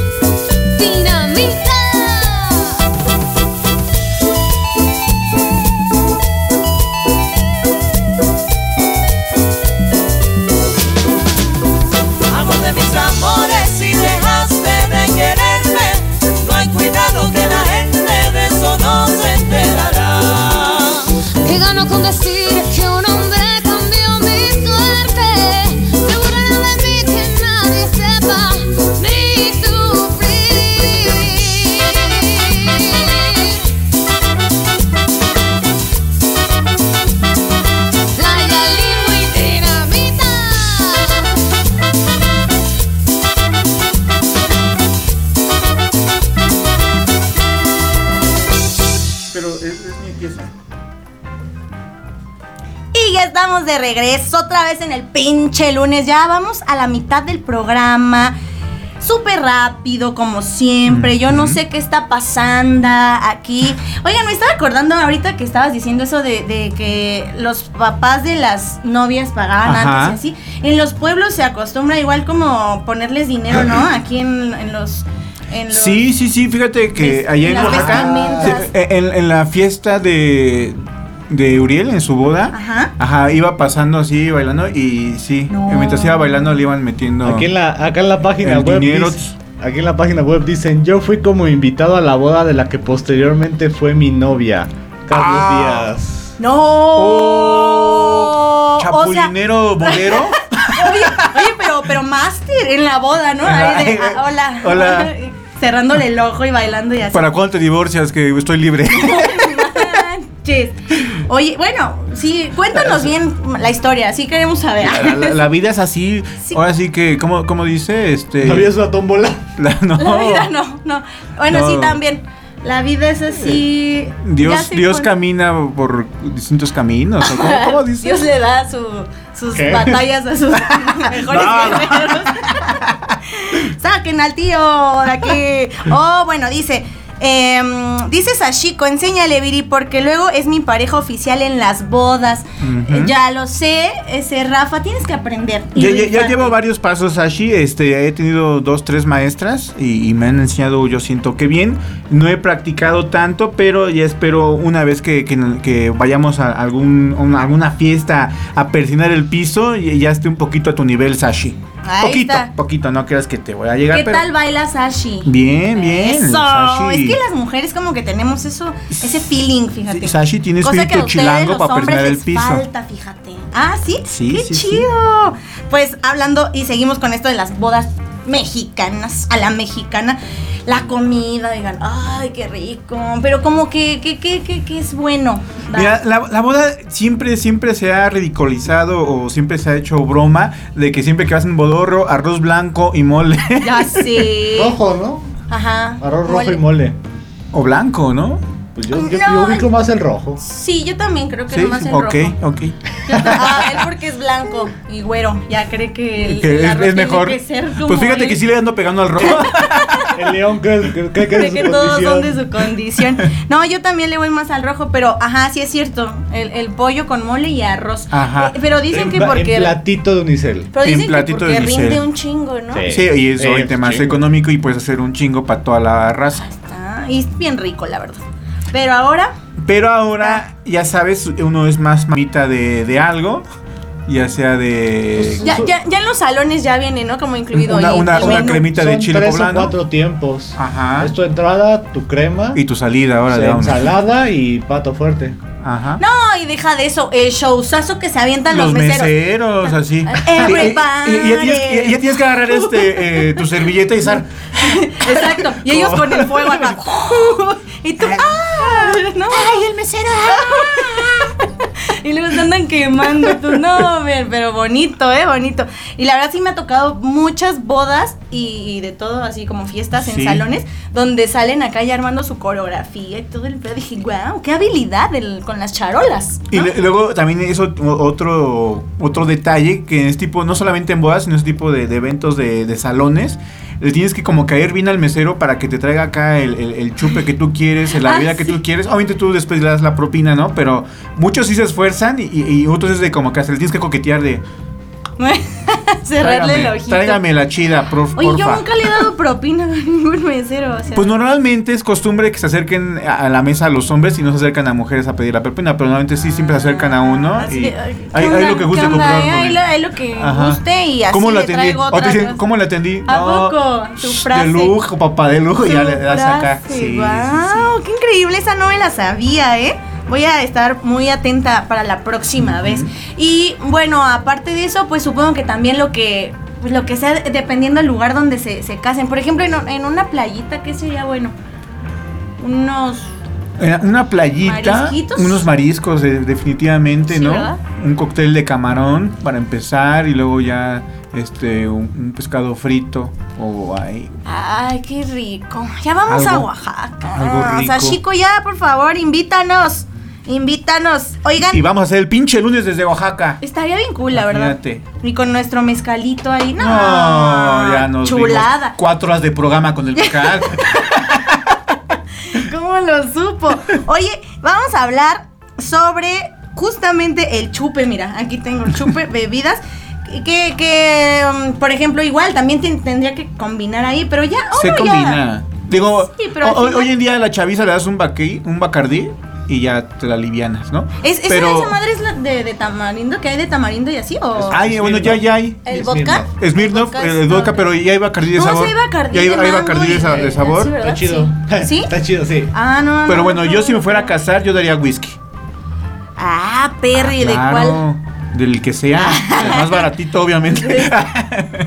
estamos de regreso otra vez en el pinche lunes. Ya vamos a la mitad del programa. Súper rápido, como siempre. Yo no sé qué está pasando aquí. Oigan, me estaba acordando ahorita que estabas diciendo eso de, de que los papás de las novias pagaban Ajá. antes y así. En los pueblos se acostumbra igual como ponerles dinero, ¿no? Aquí en, en los... Sí, sí, sí, fíjate que allá Oaxaca, en, en la fiesta de, de Uriel, en su boda, Ajá. ajá, iba pasando así, bailando, y sí, No. mientras iba bailando le iban metiendo... Aquí en la, acá en la página web dice- aquí en la página web dicen yo fui como invitado a la boda de la que posteriormente fue mi novia, Carlos Ah. Díaz. ¡No! Oh, O sea, Chapulinero bolero. Oye, oye, pero, pero máster en la boda, ¿no? Ahí de, ah, hola. Hola. Cerrándole el ojo y bailando y así. ¿Para cuándo te divorcias? Que estoy libre. Manches. Oye, bueno, sí, cuéntanos bien la historia, sí queremos saber. La, la- la vida es así. Sí. Ahora sí que, ¿cómo, cómo dice? Este, ¿No habías una tómbola? la- no. La vida no, no. Bueno, No. sí, también. La vida es así. ya Dios, Dios camina por distintos caminos. ¿o ¿Cómo, cómo dice? Dios le da su- sus ¿Qué? batallas a sus mejores No, no. guerreros. Saquen al tío de aquí. Oh, bueno, dice. Em, dice Sashiko, enséñale, Viri, porque luego es mi pareja oficial en las bodas. Eh, Ya lo sé, ese Rafa, tienes que aprender. Ya, ya- ya rifarte. llevo varios pasos, Sashi. Este, he tenido dos, tres maestras y, y me han enseñado, yo siento que bien. No he practicado tanto, pero ya espero una vez que, que- que vayamos a algún, una- alguna fiesta a persinar el piso y ya esté un poquito a tu nivel, Sashi. Ahí poquito, está. poquito, no creas que te voy a llegar. ¿Qué pero- tal baila Sashi? Bien, bien. Eso. Sashi. Es que las mujeres como que tenemos eso, ese feeling, fíjate. Sí, Sashi tiene Cosa que espíritu a chilango para persinar el piso. falta, fíjate. Ah, ¿sí? Sí, Qué sí, sí. chido. Pues hablando y seguimos con esto de las bodas mexicanas, a la mexicana. La comida, digan, ay, qué rico. Pero como que, que, que, que, que es bueno. Mira, la, la boda siempre, siempre se ha ridiculizado o siempre se ha hecho broma de que siempre que hacen bodorro, arroz blanco y mole. Ya sé. Rojo, ¿no? Ajá. Arroz rojo Mole. y mole. o blanco, ¿no? Pues yo, yo, No. yo ubico más el rojo. Sí, yo también creo que Sí, nomás el ok, rojo. ok. Yo ta- Ah, él porque es blanco y güero. Ya cree que el, Que el es, es tiene mejor. que ser como Pues fíjate él. que sí le ando pegando al rojo. El león cree, cree- cree que Cree es su que todos son de condición. su condición. No, yo también le voy más al rojo, pero ajá, sí es cierto. El, el pollo con mole y arroz. Ajá. Eh, pero dicen En que porque. En platito de unicel. pero en dicen que platito porque de unicel. rinde un chingo, ¿no? Sí. sí, y es Eh, ahorita más chingo. económico y puedes hacer un chingo para toda la raza. Está- y es bien rico, la verdad. Pero ahora. Pero ahora, ya sabes, uno es más mamita de, de algo, ya sea de Ya, ya, ya en los salones ya viene, ¿no? Como incluido Una- ahí una- el una menú. cremita de Son chile tres poblano. o cuatro tiempos. Ajá. Es tu entrada, tu crema, y tu salida ahora de ensalada y pato fuerte. Ajá. No, y deja de eso, el showzazo que se avientan los, los meseros. meseros, así. Everybody. Y, y- y ya, tienes, y ya tienes que agarrar este eh, tu servilleta y estar. Exacto. Y ellos con el fuego acá. y tú, ¡ah! ¿No? ¡Ay, el mesero! y luego se andan quemando. Tú, no, pero bonito, ¿eh? Bonito. Y la verdad sí me ha tocado muchas bodas y, y de todo, así como fiestas en Sí. salones, donde salen acá ya armando su coreografía y todo el pedo. Dije, wow, qué habilidad con las charolas. Y luego también es ot- otro, otro detalle que es tipo, no solamente en bodas, sino es tipo de, de eventos de, de salones. Le tienes que como caer bien al mesero para que te traiga acá el, el- el chupe que tú quieres, la Ah, bebida que sí. tú quieres. Obviamente tú después le das la propina, ¿no? Pero muchos sí se esfuerzan y, y- y otros es de como que se le tienes que coquetear de... Cerrarle el ojito. tráigame la chida, por, Oye, yo porfa". nunca le he dado propina a ningún mesero. O sea, Pues normalmente es costumbre que se acerquen a la mesa a los hombres y no se acercan a mujeres a pedir la propina, pero normalmente sí siempre se acercan a uno Así y de, ay, ¿qué hay, hay onda? lo que ¿Qué guste comprar. él. lo, ahí lo que Ajá. guste y así ¿Cómo le atendí? traigo O te otra dicen, cosa. ¿cómo la atendí? ¿A No, poco? Tu frase. De lujo, papá, de lujo, y ya Su le das acá. Sí, sí, guau, qué increíble, esa no me la sabía, ¿eh? Voy a estar muy atenta para la próxima vez. Y bueno, aparte de eso, pues supongo que también lo que pues lo que sea dependiendo del lugar donde se, se casen. Por ejemplo, en, en una playita, ¿qué sería bueno? Unos. Eh, Una playita, ¿Marisquitos? unos mariscos, definitivamente, Sí, ¿no? ¿verdad? Un cóctel de camarón para empezar y luego ya este un, un pescado frito o ahí. Ay, qué rico. Ya vamos a Oaxaca. algo rico. Sashiko, ya, por favor, invítanos. Invítanos. Oigan, Y vamos a hacer el pinche lunes desde Oaxaca. estaría bien cool, la verdad. Y con nuestro mezcalito ahí. No, No, ya nos Chulada. cuatro horas de programa con el vocal. ¿Cómo lo supo? Oye, vamos a hablar sobre justamente el chupe. Mira, aquí tengo el chupe, bebidas. Que, que um, por ejemplo, igual también ten- tendría que combinar ahí, pero ya. Se uno ya- combina. Digo, Sí, pero hoy, en día a la chaviza le das un bacardí, un bacardí y ya te la alivianas, ¿no? ¿Es, esa, Pero esa madre es la de, de tamarindo? ¿Que hay de tamarindo y así? ¿O Ay, bueno, ya ya hay. el vodka? Smirnoff, vodka el vodka, pero ya hay bacardí de No, sabor. sí hay Bacardí Ya hay, de hay mango bacardí de, sabor. Está chido. ¿Sí? Está chido, sí. Ah, no. Pero no, bueno, no, yo si me no. fuera a casar, yo daría whisky. Ah, Perry, ¿de Claro, cuál? Del que sea. El más baratito, obviamente.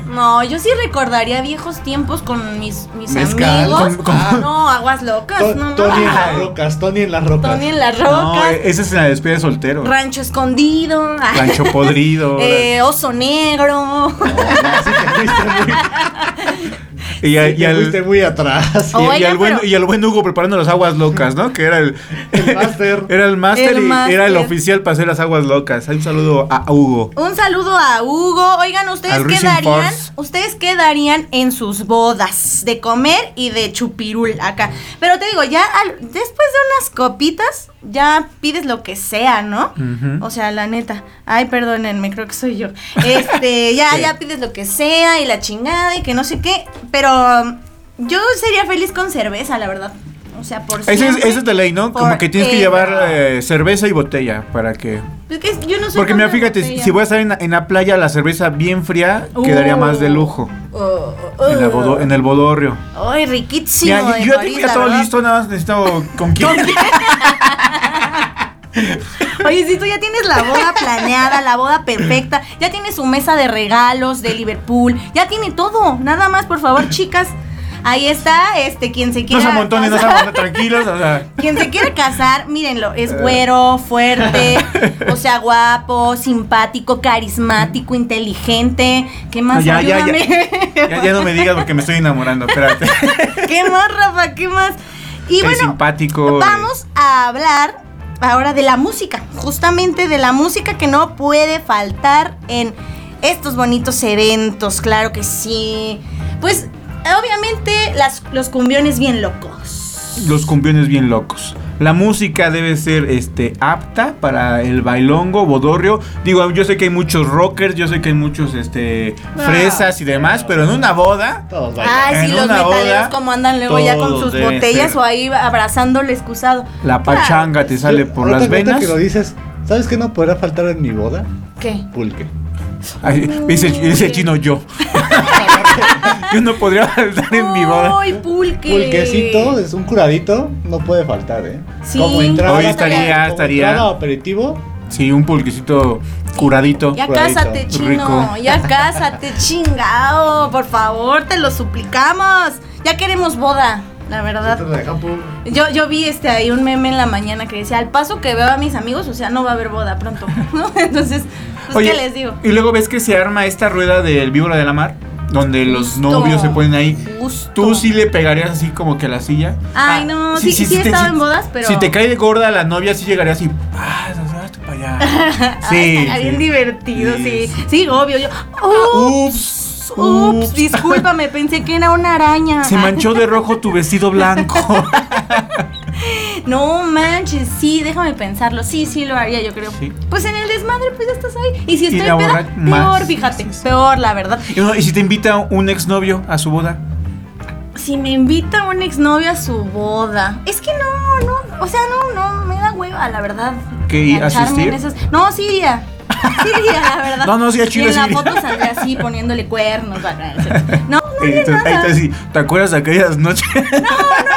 No, yo sí recordaría viejos tiempos con mis, mis Mezcal, amigos. con- con- Ah, no, aguas locas. To- no, no. Tony en las rocas, Tony en las rocas. Tony en las No, rocas. e- esa es la despedida de soltero. Rancho escondido. Rancho podrido. Eh, oso negro. No, sí te fuiste muy, y, a- sí y te al, fuiste muy atrás. y- al buen, pero- y al buen Hugo preparando las aguas locas, ¿no? Que era el, El máster. Era el máster y era el oficial para hacer las aguas locas. Hay un saludo a Hugo. Un saludo a Hugo. Oigan, ¿ustedes qué darían? Force. ¿Ustedes qué darían en sus bodas? De comer y de chupirul acá. Pero te digo, ya al- después de unas copitas, ya pides lo que sea, ¿no? O sea, la neta. Ay, perdónenme, creo que soy yo. Este, ya, Sí. ya pides lo que sea y la chingada y que no sé qué. Pero um, yo sería feliz con cerveza, la verdad. O sea, por Ese es, es de ley, ¿no? Como que tienes que llevar eh, cerveza y botella para que... Que yo no soy Porque mira, fíjate, botella. si voy a estar en, en la playa, la cerveza bien fría quedaría más de lujo. Oh, En, la bodo- en el bodorrio. Ay, riquísimo. Ya, de yo tengo ya todo listo, nada más necesito con quién. Oye, si tú ya tienes la boda planeada, la boda perfecta, ya tienes su mesa de regalos de Liverpool, ya tiene todo. Nada más, por favor, chicas. Ahí está, este, quien se No quiera. se amontonen, no se amontonen, tranquilos, o sea... Quien se quiera casar, mírenlo, es Eh. güero, fuerte, o sea, guapo, simpático, carismático, inteligente. ¿Qué No, más? ya, ya, ya, ya, ya no me digas porque me estoy enamorando, espérate. ¿Qué más, Rafa? ¿Qué más? Y bueno, simpático. eh. vamos a hablar ahora de la música, justamente de la música que no puede faltar en estos bonitos eventos, claro que sí. Pues obviamente las, los cumbiones bien locos. los cumbiones bien locos. La música debe ser este apta para el bailongo, bodorrio. Digo, yo sé que hay muchos rockers, yo sé que hay muchos este fresas y demás, pero en una boda Todos bailan. Ay, sí, En los una metaleros boda, como andan luego ya con sus botellas ser. o ahí abrazando el excusado. la pachanga te sale por las venas. que lo dices, ¿sabes qué no podrá faltar en mi boda? ¿Qué? Pulque. Ay, dice, dice chino yo. yo no podría faltar en mi boda. ¡Ay, pulque! Pulquecito, es un curadito, no puede faltar, ¿eh? Sí. Como entrada, Hoy estaría- como estaría- entrada aperitivo, Sí, un pulquecito curadito. Ya Curadito. cásate, chino. Rico. Ya cásate, chingao. Por favor, te lo suplicamos. Ya queremos boda, la verdad. Yo, yo vi este ahí un meme en la mañana que decía, al paso que veo a mis amigos, o sea, no va a haber boda pronto. ¿no? Entonces, pues, Oye, ¿qué les digo? Y luego ves que se arma esta rueda del víbora de la mar, donde los novios se ponen ahí. justo. Tú sí le pegarías así como que a la silla. Ay, no, sí- sí he te- estado en bodas, pero- Si te cae de gorda la novia, sí llegaría así. Ah, para allá. Ay, Sí. estaría bien sí. divertido, sí. Sí. Sí, obvio. Yo, ups, Ups, ups, ups. discúlpame, pensé que era una araña. Se manchó de rojo tu vestido blanco. No manches, sí, déjame pensarlo. Sí, sí lo haría, yo creo. Sí. Pues en el desmadre, pues ya estás ahí. Y si estoy peda, borra- peor, más. fíjate. Sí, sí. Peor, la verdad. Y no, si te invita un exnovio a su boda. Si me invita un exnovio a su boda. Es que no, no. O sea, no, no, me da hueva, la verdad. ¿Qué, asistir? en No, sí iría. Sí iría, la verdad. No, no, sí, chido, Y en la foto saldría así, poniéndole cuernos. ¿verdad? No, no Entonces, ahí te así, ¿te acuerdas de aquellas noches? No, no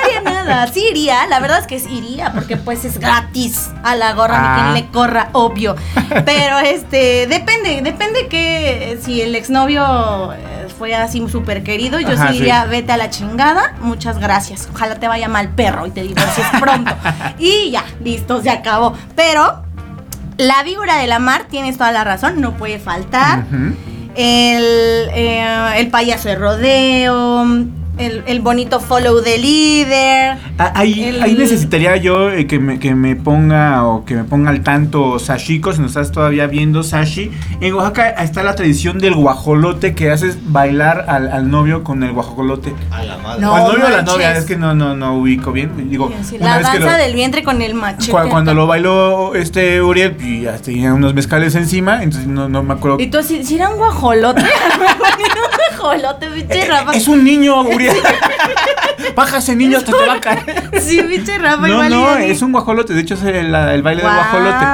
nada. Sí iría, la verdad es que sí iría, porque pues es gratis a la gorra Ah. ni quien le corra, obvio. Pero este, depende, depende que si el exnovio eh, fue así súper querido, yo Ajá, sí sí. diría, vete a la chingada, muchas gracias. Ojalá te vaya mal perro y te divorcies pronto. y ya, listo, se acabó. Pero la víbora de la mar, tienes toda la razón, no puede faltar el, eh, el payaso de rodeo, el, el bonito follow the leader. Ah, Ahí, El- ahí necesitaría yo eh, que, me, que me ponga o que me ponga al tanto Sashiko, si nos estás todavía viendo Sashi. En Oaxaca está la tradición del guajolote que haces bailar al, al novio con el guajolote. A la madre. No o al novio o la manches. novia, es que no, no, no ubico bien. Digo, Sí, una la vez que danza lo- del vientre con el machete. cua- cuando lo bailó este Uriel, pues, ya tenía unos mezcales encima, entonces no, no me acuerdo. Y tú así, si era un guajolote. un guajolote, pinche Rafa. Eh, Es un niño, Uriel. Baja ese niño hasta te va a caer. Sí, pinche Rafa, No, no, es un guajolote. De hecho, es el, el baile del guajolote.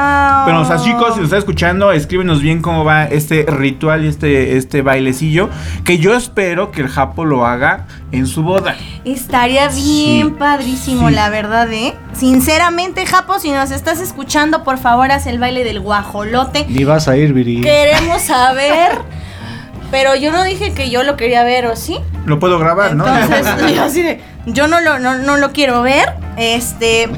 Pero, o sea, chicos, si nos está escuchando, escríbenos bien cómo va este ritual y este, este bailecillo. Que yo espero que el Japo lo haga en su boda. Estaría bien Sí. padrísimo, Sí. la verdad, ¿eh? Sinceramente, Japo, si nos estás escuchando, por favor, haz el baile del guajolote. Ni vas a ir, Viri. Queremos saber. Pero yo no dije que yo lo quería ver, ¿o sí? Lo puedo grabar, ¿no? Entonces, yo así de, yo no lo, no, no lo quiero ver. Este,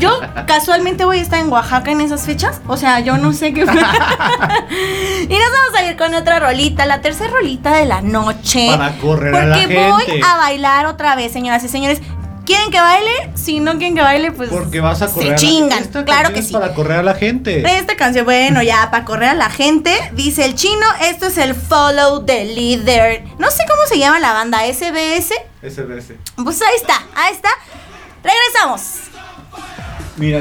yo casualmente voy a estar en Oaxaca en esas fechas. O sea, yo no sé qué. y nos vamos a ir con otra rolita, la tercera rolita de la noche. Para correr Porque a la gente. voy a bailar otra vez, señoras y señores. ¿Quieren que baile? Si no quieren que baile, pues Porque vas a correr. se chingan. Esta Claro que es sí. Para correr a la gente. Esta canción, bueno, ya para correr a la gente, dice el chino, esto es el Follow the Leader. No sé cómo se llama la banda, SBS. SBS. Pues ahí está, ahí está. Regresamos. Mira,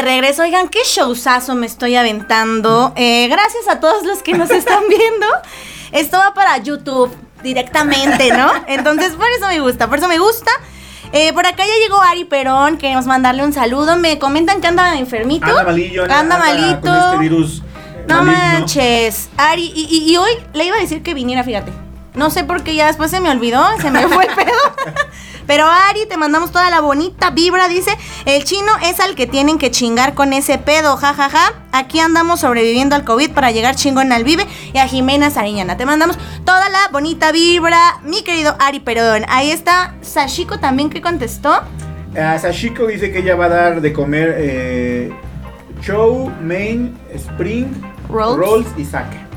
de regreso. Oigan, qué showzazo me estoy aventando. Eh, gracias a todos los que nos están viendo. Esto va para YouTube directamente, ¿no? Entonces, por eso me gusta, por eso me gusta. Eh, por acá ya llegó Ari Perón, queremos mandarle un saludo. Me comentan que anda enfermito. Anda malillo, Anda malito. Con este virus. No maligno. manches. Ari, y, y- y hoy le iba a decir que viniera, fíjate. No sé por qué ya después se me olvidó, se me fue el pedo. Pero Ari, te mandamos toda la bonita vibra, dice. El chino es al que tienen que chingar con ese pedo, jajaja. Aquí andamos sobreviviendo al COVID para llegar chingón al Vive. Y a Jimena Sariñana, te mandamos toda la bonita vibra, mi querido Ari Perón. Ahí está Sashiko también que contestó. A Sashiko dice que ella va a dar de comer eh, chow, main, spring, Rolls. rolls, y sake.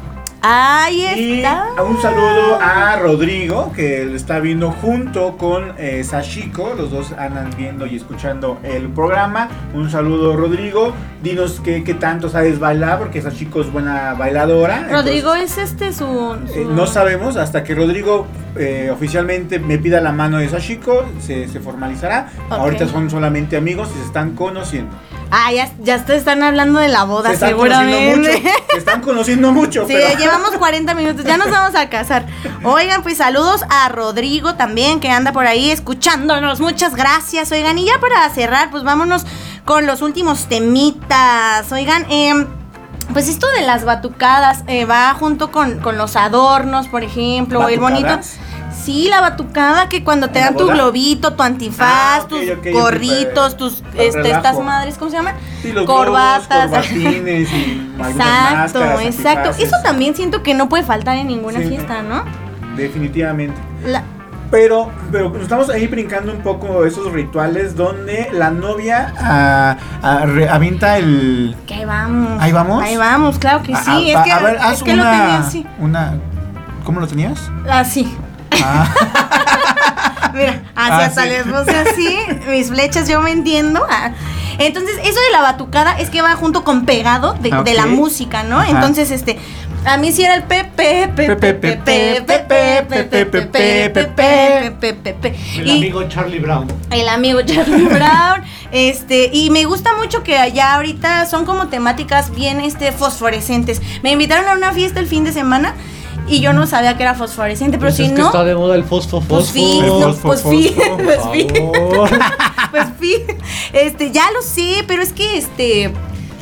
Ahí Y está. un saludo a Rodrigo, que lo está viendo junto con eh, Sashiko. Los dos andan viendo y escuchando el programa. Un saludo, Rodrigo. Dinos qué, qué tanto sabes bailar, porque Sashiko es buena bailadora. Rodrigo es este su. Eh, no sabemos hasta que Rodrigo eh, oficialmente me pida la mano de Sashiko, se, se formalizará. Ahorita son solamente amigos y se están conociendo. Ah, ya, ya te están hablando de la boda, se seguramente. mucho. Se están conociendo mucho. Sí, pero- llevamos 40 minutos, ya nos vamos a casar. Oigan, pues saludos a Rodrigo también, que anda por ahí escuchándonos. Muchas gracias, oigan. Y ya para cerrar, pues vámonos con los últimos temitas. Oigan, em, pues esto de las batucadas eh, va junto con, con los adornos, por ejemplo, el bonito. Sí, la batucada que cuando te ¿En la dan tu globito, tu antifaz, Ah, tus gorritos, tus este, estas madres, ¿cómo se llaman? Sí, los Corbatas. globos, corbatines y Exacto, máscaras, exacto. antifaces. Eso también siento que no puede faltar en ninguna Sí. fiesta, ¿no? Definitivamente. La- Pero, pero estamos ahí brincando un poco esos rituales donde la novia ah, ah, re- avienta el... que ahí vamos. ¿Ahí vamos? Ahí vamos, claro que sí. Ah, es ah, que, a ver, es haz que lo tenía así. una... ¿Cómo lo tenías? Así. Ah, Mira, así Ah, hasta sí. les puse así. mis flechas yo me entiendo. Ah. Entonces, eso de la batucada es que va junto con pegado de, Ah, de la música, ¿no? Ajá. Entonces, este. A mí sí era el pepe, pepe, pepe, pepe, pepe, pepe, pepe, pepe, pepe, pepe. El amigo Charlie Brown. El amigo Charlie Brown. Este, y me gusta mucho que allá ahorita son como temáticas bien este fosforescentes. Me invitaron a una fiesta el fin de semana y yo no sabía que era fosforescente, pero Pues si es que no, está de moda el fosfo pues fosfo. fi, no, pues fi, pues fi, pues fi. Este, ya lo sé, pero es que este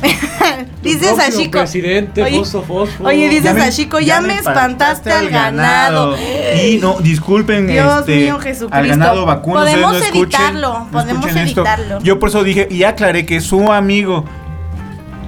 dices a Chico. presidente, Oye, fosfo fosfo. Oye, dices Ya me- a Chico, ya, me espantaste al ganado. Y no, disculpen, Dios este, mío, Jesucristo. al ganado vacuno. Podemos no escuchen, evitarlo, no podemos escuchen esto. evitarlo. Yo por eso dije, y aclaré que su amigo.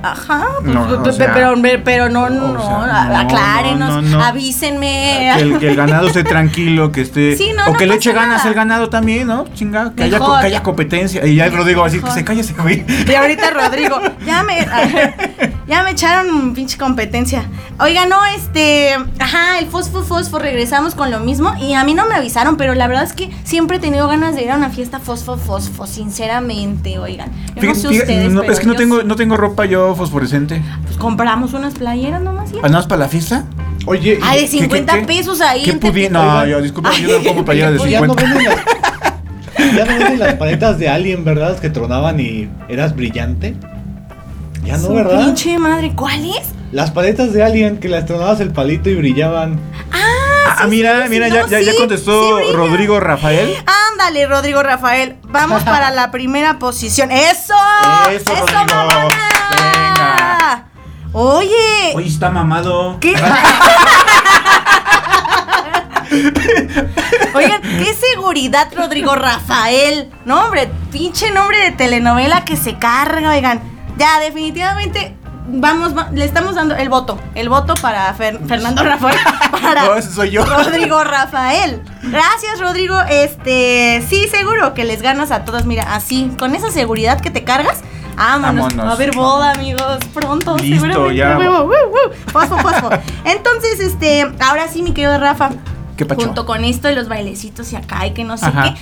Ajá, pues, No, o pe- pe- sea, pero, pero no, no, o sea, a- no, aclárenos, no, no, no. avísenme. Que el, que el ganado esté tranquilo, que esté. Sí, no, o que le eche ganas el ganado también, ¿no? Chinga, que haya, Mejor. que haya competencia. Y ya el Rodrigo así que se calle ese güey. Y ahorita Rodrigo, ya me, ya me echaron pinche competencia. Oiga, no, este, ajá, el fosfo, fosfo, regresamos con lo mismo. Y a mí no me avisaron, pero la verdad es que siempre he tenido ganas de ir a una fiesta fosfo, fosfo, sinceramente, oigan. Yo no Fíjate, sé fíjate, ustedes, no, pero es que no tengo, no tengo ropa yo fosforescente. Pues compramos unas playeras nomás ya. ¿Ah, ¿Nada más para la fiesta? Oye, Ay, de y- ¿Qué, qué, 50 qué? pesos ahí. ¿Qué pudi-. No, yo disculpa, yo no como playeras de Oye, ya no 50. venden las, ya no venden las paletas de Alien, ¿verdad? Que tronaban y eras brillante. Ya no, Su ¿verdad? Pinche madre, ¿cuál es? Las paletas de Alien que las tronabas el palito y brillaban. Ah, mira, sí, mira, sí, ya, no, ya, ya sí, contestó sí. Rodrigo Rafael. Ándale, Rodrigo Rafael. Vamos para la primera posición. ¡Eso! Eso, Rodrigo. mamona! Oye, Oye, está mamado. ¿qué? Oigan, qué seguridad, Rodrigo Rafael. No, hombre, pinche nombre de telenovela que se carga, oigan. Ya, definitivamente, vamos, va- le estamos dando el voto. El voto para Fer- Fernando Rafael. Para No, ese soy yo. Rodrigo Rafael. Gracias, Rodrigo. Este, sí, seguro que les ganas a todos. Mira, así, con esa seguridad que te cargas. Vámonos. Vámonos. Va a haber boda, amigos. Pronto, Listo, seguramente. ya. Woo, woo. Fosfo, fosfo. Entonces, este, ahora sí, mi querido Rafa. ¿Qué pacho? Junto con esto de los bailecitos y acá y que no sé Ajá. qué.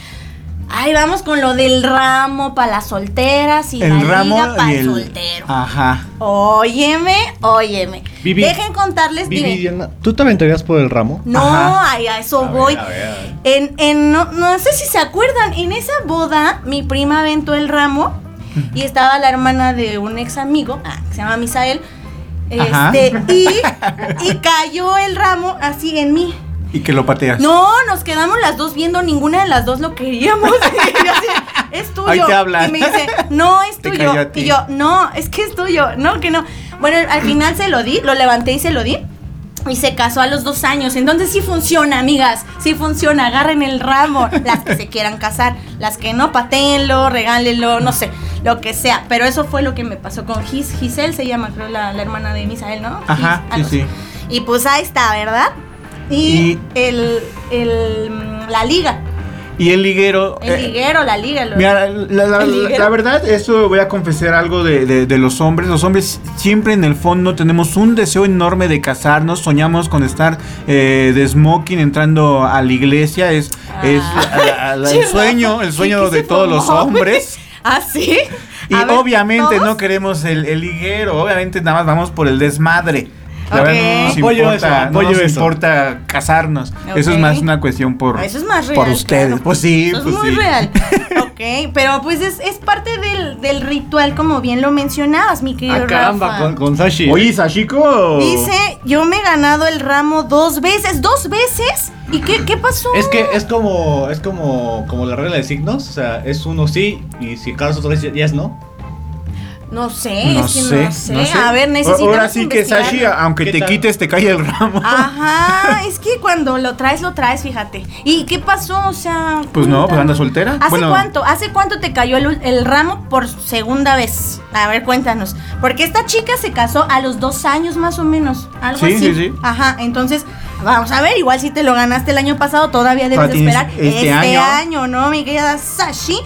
Ahí vamos con lo del ramo para las solteras y El la ramo liga para y el soltero. Ajá. Óyeme, óyeme. Vivi. Dejen contarles. Vivi, Diana, ¿tú te aventarías por el ramo? No, ay, a eso A ver, voy. a ver. En, en no, no sé si se acuerdan, en esa boda mi prima aventó el ramo y estaba la hermana de un ex amigo, ah, que se llama Misael. Este, y, y cayó el ramo así en mí. Y que lo pateas. No, nos quedamos las dos viendo, ninguna de las dos lo queríamos. Y yo así, es tuyo. Ahí te hablan. Y me dice, no, es tuyo. Y yo, no, es que es tuyo. No, que no. Bueno, al final se lo di, lo levanté y se lo di. Y se casó a los dos años. Entonces sí funciona, amigas. Sí funciona. Agarren el ramo. Las que se quieran casar. Las que no, patéenlo, regálenlo, no sé. Lo que sea. Pero eso fue lo que me pasó con Gis, Giselle, se llama, creo, la, la hermana de Misael, ¿no? Ajá, Gis, sí, así. Y pues ahí está, ¿verdad? Y, Y- el, el, la liga. Y el liguero. El eh, liguero, la liga. lo- Mira, la, verdad, eso voy a confesar algo de, de- de los hombres. Los hombres siempre en el fondo tenemos un deseo enorme de casarnos. Soñamos con estar eh, de smoking entrando a la iglesia. Es, es Ah. Che, el sueño, el sueño ¿qué- qué de todos los hombres. ¿Ah, sí? Y ver, obviamente ¿todos? no queremos el, el liguero. Obviamente nada más vamos por el desmadre. Nos Apoyo importa, eso, no apoyo nos eso. importa casarnos. Eso es más una cuestión por, Eso es más real. por ustedes. claro. Pues sí, Eso es pues muy sí. real. ok, pero pues es, es parte del, del ritual, como bien lo mencionabas, mi querido Ah, caramba, Rafa. con, con Sashi. Oye, Sashiko. Dice, yo me he ganado el ramo dos veces. ¿Dos veces? ¿Y qué, qué pasó? Es que es como es como como la regla de signos, o sea, es uno sí y si caso otra vez ya es no. No sé, No es que sé, no sé. no sé. A ver, necesitamos Ahora sí que. Sashi, aunque ¿Qué te tal? quites, te cae el ramo. Ajá, es que cuando lo traes, lo traes, fíjate. ¿Y qué pasó? O sea. Pues no, pues anda soltera. ¿Hace Bueno. cuánto? ¿Hace cuánto te cayó el, el ramo por segunda vez? A ver, cuéntanos. Porque esta chica se casó a los dos años más o menos. Algo Sí, así. sí, sí. Ajá, entonces, vamos a ver, igual si te lo ganaste el año pasado, todavía debes de Tienes esperar este año. ¿no, mi querida Sashi?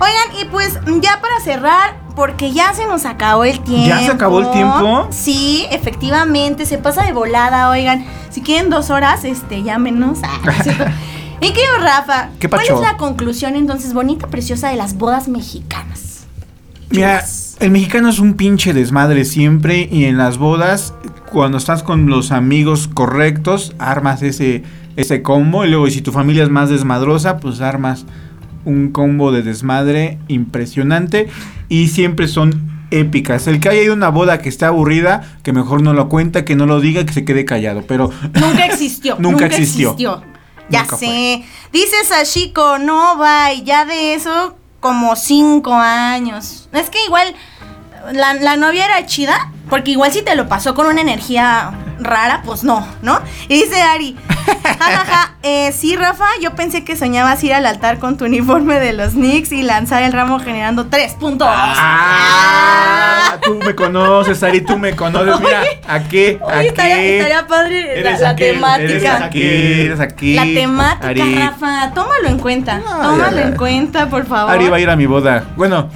Oigan, y pues ya para cerrar, porque ya se nos acabó el tiempo. ¿Ya se acabó el tiempo? Sí, efectivamente, se pasa de volada, oigan. Si quieren dos horas, este, llámenos. Ah. Mi querido Rafa, ¿Qué ¿cuál es la conclusión entonces bonita, preciosa de las bodas mexicanas? Mira, el mexicano es un pinche desmadre siempre y en las bodas, cuando estás con los amigos correctos, armas ese, ese combo y luego y si tu familia es más desmadrosa, pues armas un combo de desmadre impresionante y siempre son épicas. El que haya ido a una boda que esté aburrida, que mejor no lo cuenta, que no lo diga, que se quede callado, pero Nunca existió. Nunca existió. Ya Nunca sé. Dice Sashiko, no, bye. Ya de eso, como cinco años. Es que igual la, la novia era chida, porque igual si te lo pasó con una energía rara, pues no, ¿no? Y dice Ari, jajaja, eh, sí, Rafa, yo pensé que soñabas ir al altar con tu uniforme de los Knicks y lanzar el ramo generando tres puntos. Ah, tú me conoces, Ari, tú me conoces. Mira, aquí, aquí. estaría, estaría padre la, la aquel, temática. Eres aquí, eres aquí. La temática, Ari. Rafa, tómalo en cuenta. No, tómalo ya. en cuenta, por favor. Ari va a ir a mi boda. Bueno,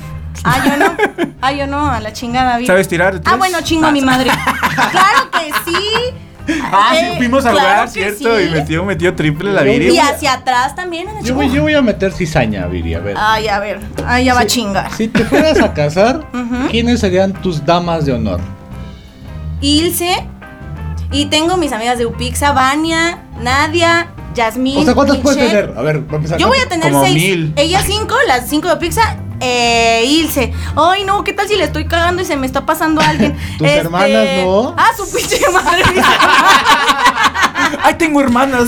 Ah, yo no. Ah, yo no, a la chingada. vi. ¿sabes tirar? de Ah, bueno, chingo a mi madre. claro que sí. Ah, sí, Eh, fuimos a claro jugar, ¿cierto? sí. Y metió, metió triple la Viri. Y hacia atrás también. a la Yo voy, yo voy a meter cizaña, Viri, a ver. Ay, a ver. Ay, ya va a chingar. Si te fueras a casar. ¿quiénes serían tus damas de honor? Ilse. Y tengo mis amigas de Upixa, Vania, Nadia, Yasmín. O sea, ¿cuántas puedes tener? A ver, vamos a empezar. Yo voy a tener Como seis. mil. Ella cinco, las cinco de Pizza. Eh, Ilse. Ay, no, ¿qué tal si le estoy cagando y se me está pasando a alguien? Tus hermanas, ¿no? Ah, su pinche madre. ¡Ay, tengo hermanas!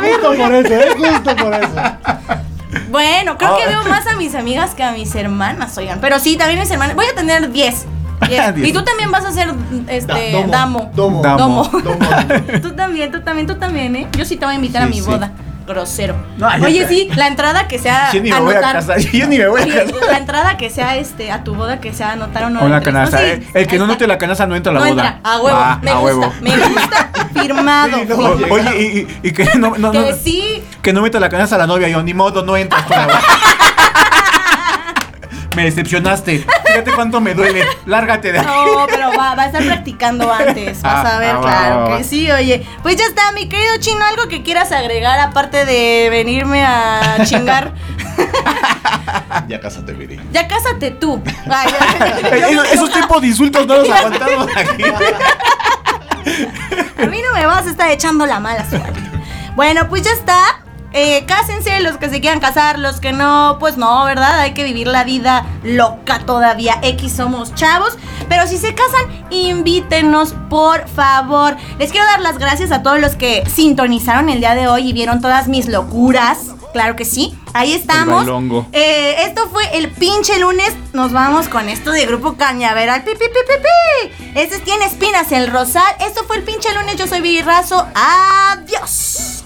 Justo por eso, ¿eh? Justo por eso. bueno, creo que Ah. veo más a mis amigas que a mis hermanas, oigan. Pero sí, también mis hermanas. Voy a tener diez. Diez. Diez. y tú también vas a ser este Da- damo. Domo. Damo. Domo. Domo. tú también, tú también, tú también, ¿eh? Yo sí te voy a invitar a Sí, mi sí. Grosero. No, Oye, sí, la entrada que sea. Yo ni me voy a anotar. casar, yo ni me voy a casar. La entrada que sea este a tu boda que sea anotar uno A una canasta. No, sí, eh. El que no note la canasta no entra a la no boda. entra, a huevo, Ah, me a gusta, huevo. me gusta, firmado. Sí, no. Oye, y, y- y que no, no, que no- sí, que no meta la canasta a la novia. Yo, ni modo, no entras por la boda. Me decepcionaste. Fíjate cuánto me duele. Lárgate de aquí. No, pero va, va a estar practicando antes. Vas Ah, a ver, ah, claro va, va. que sí, oye. Pues ya está, mi querido chino, algo que quieras agregar aparte de venirme a chingar. Ya cásate, Viri. Ya cásate tú. Ay, Eh, esos, esos tipos de insultos no los aguantamos aquí. A mí no me vas a estar echando la mala suerte. Bueno, pues ya está. Eh, cásense los que se quieran casar, los que no, pues no, ¿verdad? Hay que vivir la vida loca todavía. X somos chavos. Pero si se casan, invítenos, por favor. Les quiero dar las gracias a todos los que sintonizaron el día de hoy y vieron todas mis locuras. Claro que sí. Ahí estamos. Eh, esto fue el pinche lunes. Nos vamos con esto de Grupo Cañaveral. Pi, pi, pi, pi, pi. Este tiene espinas el rosal. Esto fue el pinche lunes. Yo soy Viri Razo. Adiós.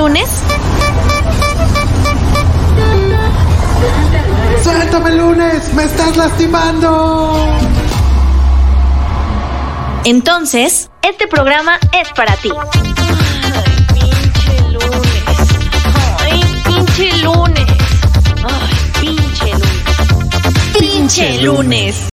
Lunes? ¡Suéltame lunes! ¡Me estás lastimando! Entonces, este programa es para ti. Pinche lunes. Ay, pinche lunes. Ay, pinche lunes. Pinche lunes.